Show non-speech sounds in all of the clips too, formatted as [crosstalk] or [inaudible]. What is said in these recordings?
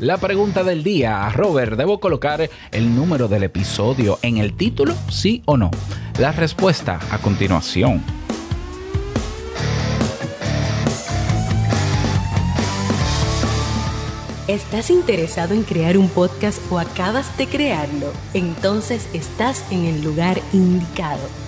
La pregunta del día, Robert, ¿debo colocar el número del episodio en el título, sí o no? La respuesta a continuación. ¿Estás interesado en crear un podcast o acabas de crearlo? Entonces estás en el lugar indicado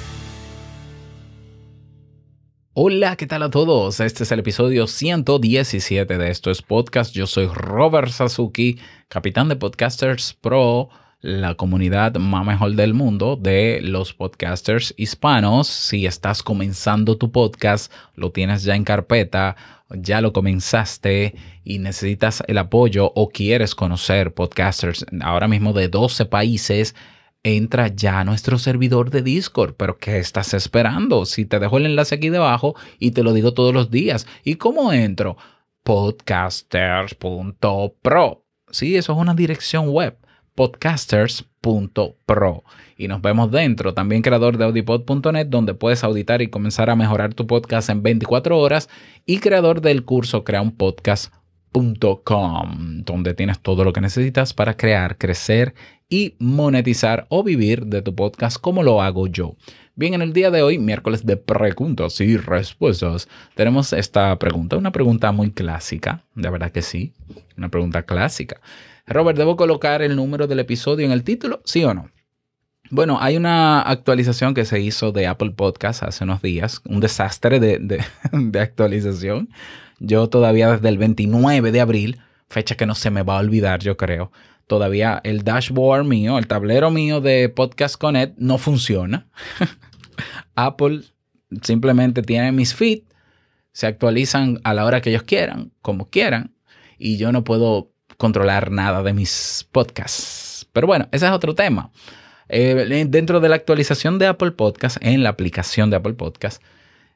Hola, ¿qué tal a todos? Este es el episodio 117 de Esto es Podcast. Yo soy Robert Sasuki, capitán de Podcasters Pro, la comunidad más mejor del mundo de los podcasters hispanos. Si estás comenzando tu podcast, lo tienes ya en carpeta, ya lo comenzaste y necesitas el apoyo o quieres conocer podcasters ahora mismo de 12 países, entra ya a nuestro servidor de Discord. Pero ¿qué estás esperando? Si te dejo el enlace aquí debajo y te lo digo todos los días. ¿Y cómo entro? Podcasters.pro. Sí, eso es una dirección web. Podcasters.pro. Y nos vemos dentro. También creador de audipod.net, donde puedes auditar y comenzar a mejorar tu podcast en 24 horas. Y creador del curso Crea un Podcast donde tienes todo lo que necesitas para crear, crecer y monetizar o vivir de tu podcast como lo hago yo. Bien, en el día de hoy, miércoles de preguntas y respuestas, tenemos esta pregunta, una pregunta muy clásica, de verdad que sí, una pregunta clásica. Robert, ¿debo colocar el número del episodio en el título? ¿Sí o no? Bueno, hay una actualización que se hizo de Apple Podcast hace unos días, un desastre de, de [laughs] actualización. Yo todavía desde el 29 de abril, fecha que no se me va a olvidar, yo creo, todavía el dashboard mío, el tablero mío de Podcast Connect no funciona. [laughs] Apple simplemente tiene mis feeds, se actualizan a la hora que ellos quieran, como quieran, y yo no puedo controlar nada de mis podcasts. Pero bueno, ese es otro tema. Eh, dentro de la actualización de Apple Podcast, en la aplicación de Apple Podcast,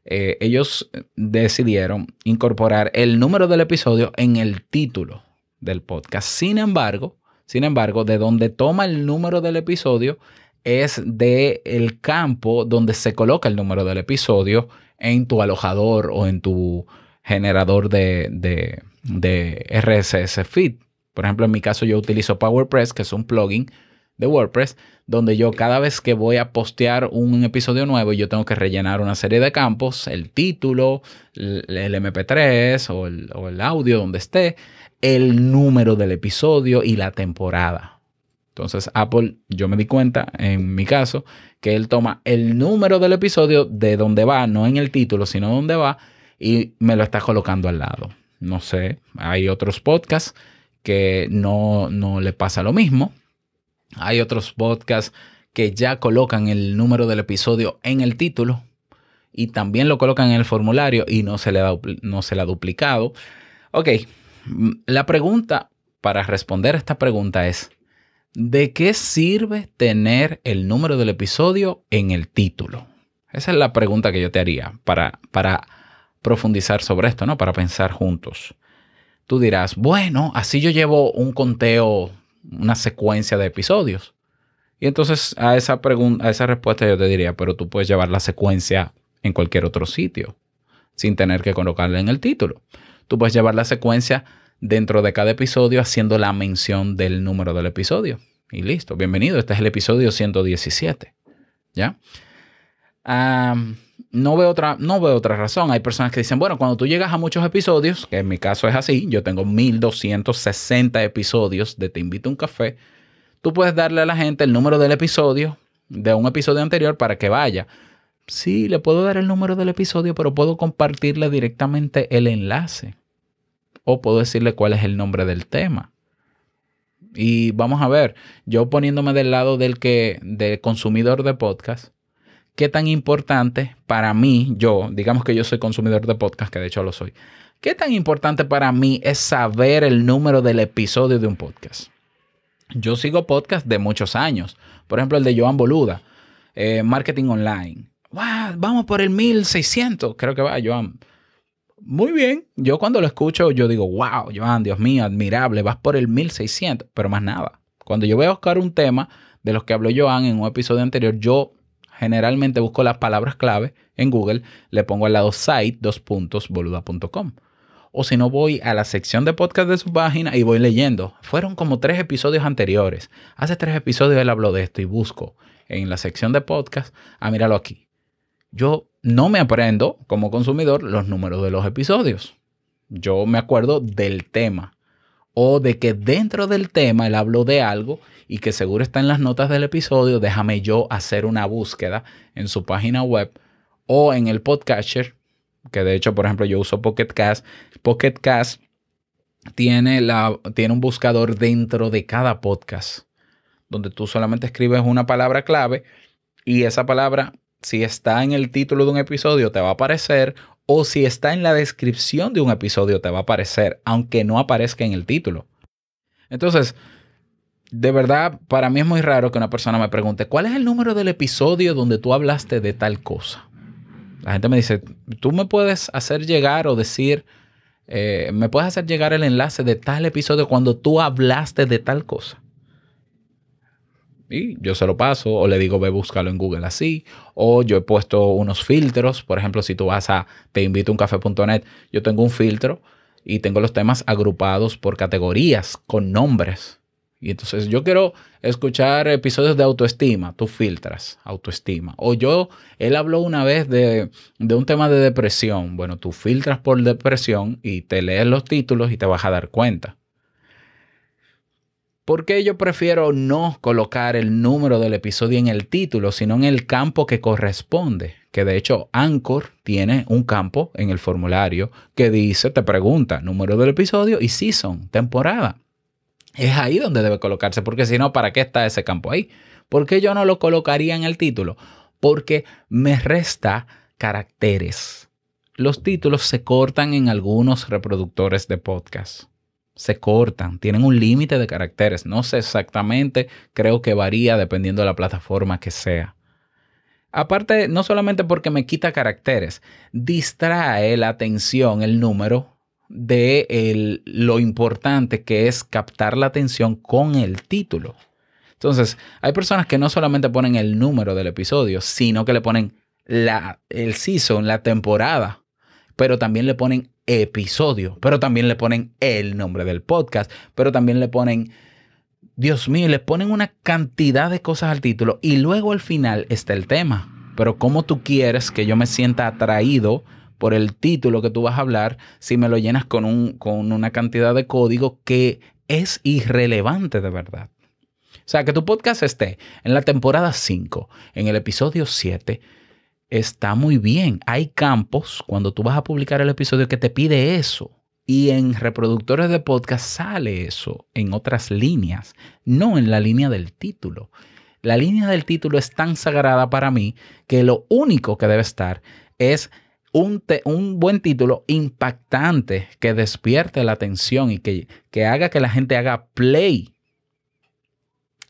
eh, ellos decidieron incorporar el número del episodio en el título del podcast. Sin embargo, sin embargo, de donde toma el número del episodio es de el campo donde se coloca el número del episodio en tu alojador o en tu generador de, de, de RSS feed. Por ejemplo, en mi caso yo utilizo PowerPress, que es un plugin de WordPress, donde yo cada vez que voy a postear un episodio nuevo, yo tengo que rellenar una serie de campos, el título, el, MP3 o el, o el audio donde esté, el número del episodio y la temporada. Entonces Apple, yo me di cuenta en mi caso que él toma el número del episodio de donde va, no en el título, sino donde va, y me lo está colocando al lado. No sé, hay otros podcasts que no, no le pasa lo mismo. Hay otros podcasts que ya colocan el número del episodio en el título y también lo colocan en el formulario y no se le, da, no se ha duplicado. Ok, la pregunta para responder a esta pregunta es, ¿de qué sirve tener el número del episodio en el título? Esa es la pregunta que yo te haría para, para profundizar sobre esto, ¿no? Para pensar juntos. Tú dirás, bueno, así yo llevo un conteo una secuencia de episodios. Y entonces a esa pregunta, a esa respuesta yo te diría, pero tú puedes llevar la secuencia en cualquier otro sitio sin tener que colocarla en el título. Tú puedes llevar la secuencia dentro de cada episodio haciendo la mención del número del episodio. Y listo, bienvenido, este es el episodio 117. ¿Ya? No, veo otra, no otra razón. Hay personas que dicen, bueno, cuando tú llegas a muchos episodios, que en mi caso es así, yo tengo 1260 episodios de Te invito a un café, tú puedes darle a la gente el número del episodio, de un episodio anterior, para que vaya. Sí, le puedo dar el número del episodio, pero puedo compartirle directamente el enlace. O puedo decirle cuál es el nombre del tema. Y vamos a ver, yo poniéndome del lado del que, de consumidor de podcast, qué tan importante para mí, yo, digamos que yo soy consumidor de podcast, que de hecho lo soy, qué tan importante para mí es saber el número del episodio de un podcast. Yo sigo podcasts de muchos años. Por ejemplo, el de Joan Boluda, eh, Marketing Online. vamos por el 1600, creo que va, Joan. Muy bien. Yo cuando lo escucho, yo digo, wow, Joan, Dios mío, admirable, vas por el 1600, pero más nada. Cuando yo voy a buscar un tema de los que habló Joan en un episodio anterior, yo generalmente busco las palabras clave en Google, le pongo al lado site, dos puntos. O si no, voy a la sección de podcast de su página y voy leyendo. Fueron como tres episodios anteriores. Hace tres episodios él habló de esto y busco en la sección de podcast, ah, míralo aquí. Yo no me aprendo como consumidor los números de los episodios. Yo me acuerdo del tema o de que dentro del tema él habló de algo y que seguro está en las notas del episodio, déjame yo hacer una búsqueda en su página web o en el podcatcher, que de hecho, por ejemplo, yo uso Pocket Cast. Pocket Cast tiene, la, tiene un buscador dentro de cada podcast, donde tú solamente escribes una palabra clave y esa palabra, si está en el título de un episodio, te va a aparecer o si está en la descripción de un episodio te va a aparecer, aunque no aparezca en el título. Entonces, de verdad, para mí es muy raro que una persona me pregunte, ¿cuál es el número del episodio donde tú hablaste de tal cosa? La gente me dice, tú me puedes hacer llegar o decir, eh, me puedes hacer llegar el enlace de tal episodio cuando tú hablaste de tal cosa. Y yo se lo paso o le digo, ve búscalo en Google así. O yo he puesto unos filtros. Por ejemplo, si tú vas a te invito a un café.net, yo tengo un filtro y tengo los temas agrupados por categorías con nombres. Y entonces yo quiero escuchar episodios de autoestima, tú filtras autoestima. O yo, él habló una vez de, de, un tema de depresión. Bueno, tú filtras por depresión y te lees los títulos y te vas a dar cuenta. ¿Por qué yo prefiero no colocar el número del episodio en el título, sino en el campo que corresponde? Que de hecho Anchor tiene un campo en el formulario que dice, te pregunta número del episodio y season, temporada. Es ahí donde debe colocarse, porque si no, ¿para qué está ese campo ahí? ¿Por qué yo no lo colocaría en el título? Porque me resta caracteres. Los títulos se cortan en algunos reproductores de podcast se cortan, tienen un límite de caracteres. No sé exactamente, creo que varía dependiendo de la plataforma que sea. Aparte, no solamente porque me quita caracteres, distrae la atención, el número de lo importante que es captar la atención con el título. Entonces, hay personas que no solamente ponen el número del episodio, sino que le ponen la, el season, la temporada, pero también le ponen episodio, pero también le ponen el nombre del podcast, pero también le ponen, Dios mío, le ponen una cantidad de cosas al título y luego al final está el tema. Pero ¿cómo tú quieres que yo me sienta atraído por el título que tú vas a hablar si me lo llenas con, un, con una cantidad de código que es irrelevante de verdad? O sea, que tu podcast esté en la temporada 5, en el episodio 7, está muy bien. Hay campos cuando tú vas a publicar el episodio que te pide eso. Y en reproductores de podcast sale eso en otras líneas, no en la línea del título. La línea del título es tan sagrada para mí que lo único que debe estar es un, un buen título impactante que despierte la atención y que, que haga que la gente haga play.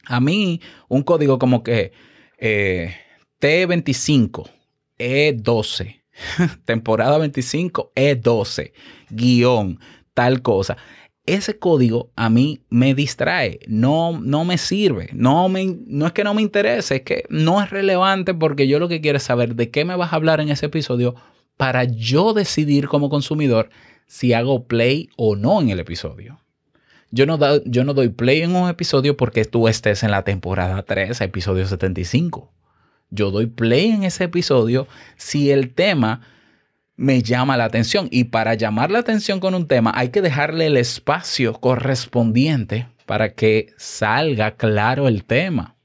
A mí, un código como que eh, T25 e12. [laughs] Temporada 25, E12. Guión, tal cosa. Ese código a mí me distrae, no, no me sirve, no, me, no es que no me interese, es que no es relevante porque yo lo que quiero es saber de qué me vas a hablar en ese episodio para yo decidir como consumidor si hago play o no en el episodio. Yo no, yo no doy play en un episodio porque tú estés en la temporada 3, episodio 75 yo doy play en ese episodio si el tema me llama la atención. Y para llamar la atención con un tema hay que dejarle el espacio correspondiente para que salga claro el tema,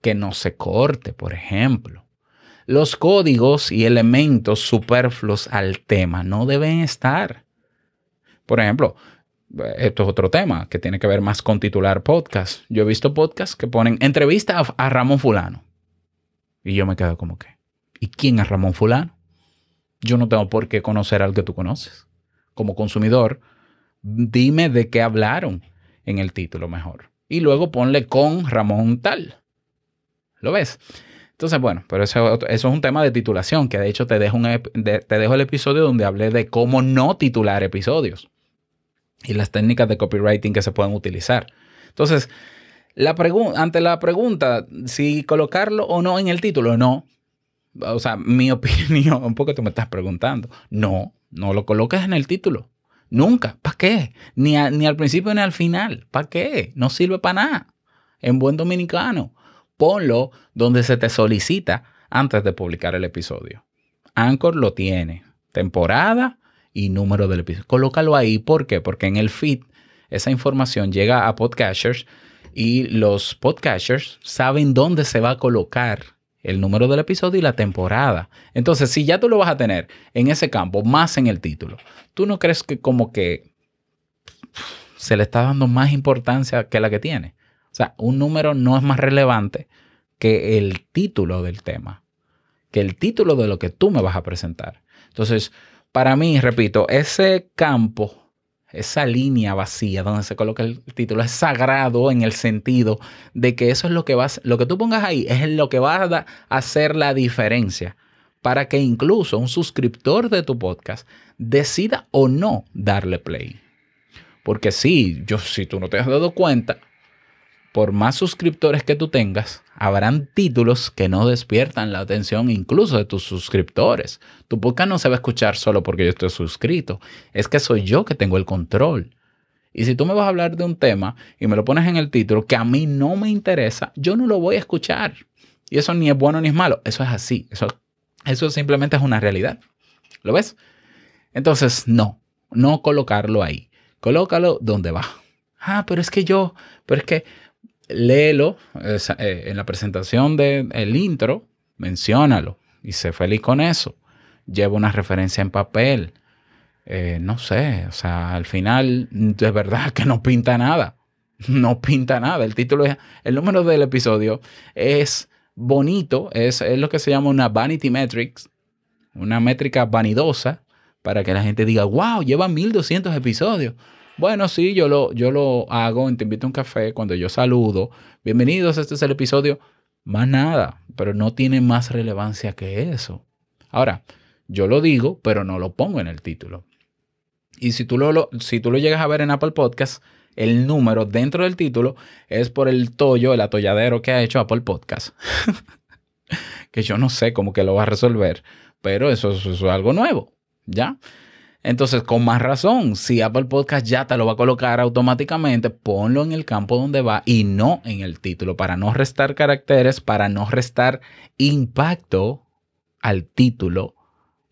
que no se corte, por ejemplo. Los códigos y elementos superfluos al tema no deben estar. Por ejemplo, esto es otro tema que tiene que ver más con titular podcast. Yo he visto podcasts que ponen entrevista a, a Ramón Fulano. Y yo me quedo como que, ¿y quién es Ramón Fulano? Yo no tengo por qué conocer al que tú conoces. Como consumidor, dime de qué hablaron en el título mejor. y luego ponle con Ramón tal. ¿Lo ves? Entonces, bueno, pero eso, es un tema de titulación, que de hecho te dejo, te dejo el episodio donde hablé de cómo no titular episodios y las técnicas de copywriting que se pueden utilizar. Entonces, la ante la pregunta si colocarlo o no en el título, no. O sea, mi [laughs] opinión, un poco tú me estás preguntando. No, no lo coloques en el título. Nunca. ¿Para qué? Ni, ni al principio ni al final. ¿Para qué? No sirve para nada. En buen dominicano. Ponlo donde se te solicita antes de publicar el episodio. Anchor lo tiene. Temporada y número del episodio. Colócalo ahí. ¿Por qué? Porque en el feed esa información llega a podcasters y los podcasters saben dónde se va a colocar el número del episodio y la temporada. Entonces, si ya tú lo vas a tener en ese campo, más en el título, ¿tú no crees que como que se le está dando más importancia que la que tiene? O sea, un número no es más relevante que el título del tema, que el título de lo que tú me vas a presentar. Entonces, para mí, repito, ese campo esa línea vacía donde se coloca el título es sagrado en el sentido de que eso es lo que vas, lo que tú pongas ahí es lo que va a hacer la diferencia para que incluso un suscriptor de tu podcast decida o no darle play. Porque sí, yo si tú no te has dado cuenta, por más suscriptores que tú tengas, habrán títulos que no despiertan la atención incluso de tus suscriptores. Tu podcast no se va a escuchar solo porque yo estoy suscrito. Es que soy yo que tengo el control. Y si tú me vas a hablar de un tema y me lo pones en el título que a mí no me interesa, yo no lo voy a escuchar. Y eso ni es bueno ni es malo. Eso es así. Eso, eso simplemente es una realidad. ¿Lo ves? Entonces, no, no colocarlo ahí. Colócalo donde va. Ah, pero es que yo, pero es que léelo eh, en la presentación del intro, menciónalo y sé feliz con eso. Lleva una referencia en papel. Eh, no sé, o sea, al final de verdad que no pinta nada. [laughs] No pinta nada. El título es, el número del episodio es bonito, es, es lo que se llama una vanity metrics, una métrica vanidosa para que la gente diga, wow, lleva 1200 episodios. Bueno, sí, yo lo, yo lo hago Te invito a un café cuando yo saludo. Bienvenidos, este es el episodio. Más nada, pero no tiene más relevancia que eso. Ahora, yo lo digo, pero no lo pongo en el título. Y si tú lo, si tú lo llegas a ver en Apple Podcast, el número dentro del título es por el tollo, el atolladero que ha hecho Apple Podcast. [laughs] que yo no sé cómo que lo va a resolver, pero eso es algo nuevo, ¿ya? Entonces, con más razón, si Apple Podcast ya te lo va a colocar automáticamente, ponlo en el campo donde va y no en el título, para no restar caracteres, para no restar impacto al título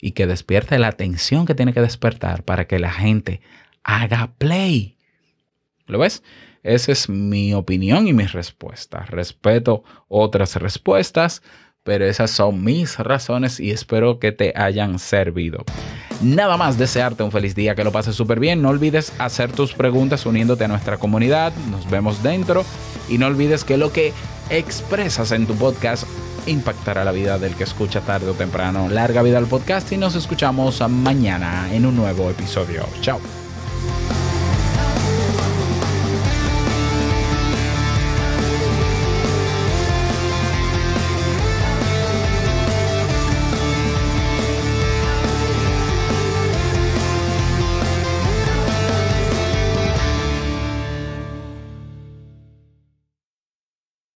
y que despierte la atención que tiene que despertar para que la gente haga play. ¿Lo ves? Esa es mi opinión y mi respuesta. Respeto otras respuestas, pero esas son mis razones y espero que te hayan servido. Nada más desearte un feliz día, que lo pases súper bien. No olvides hacer tus preguntas uniéndote a nuestra comunidad. Nos vemos dentro. Y no olvides que lo que expresas en tu podcast impactará la vida del que escucha tarde o temprano. Larga vida al podcast y nos escuchamos mañana en un nuevo episodio. Chao.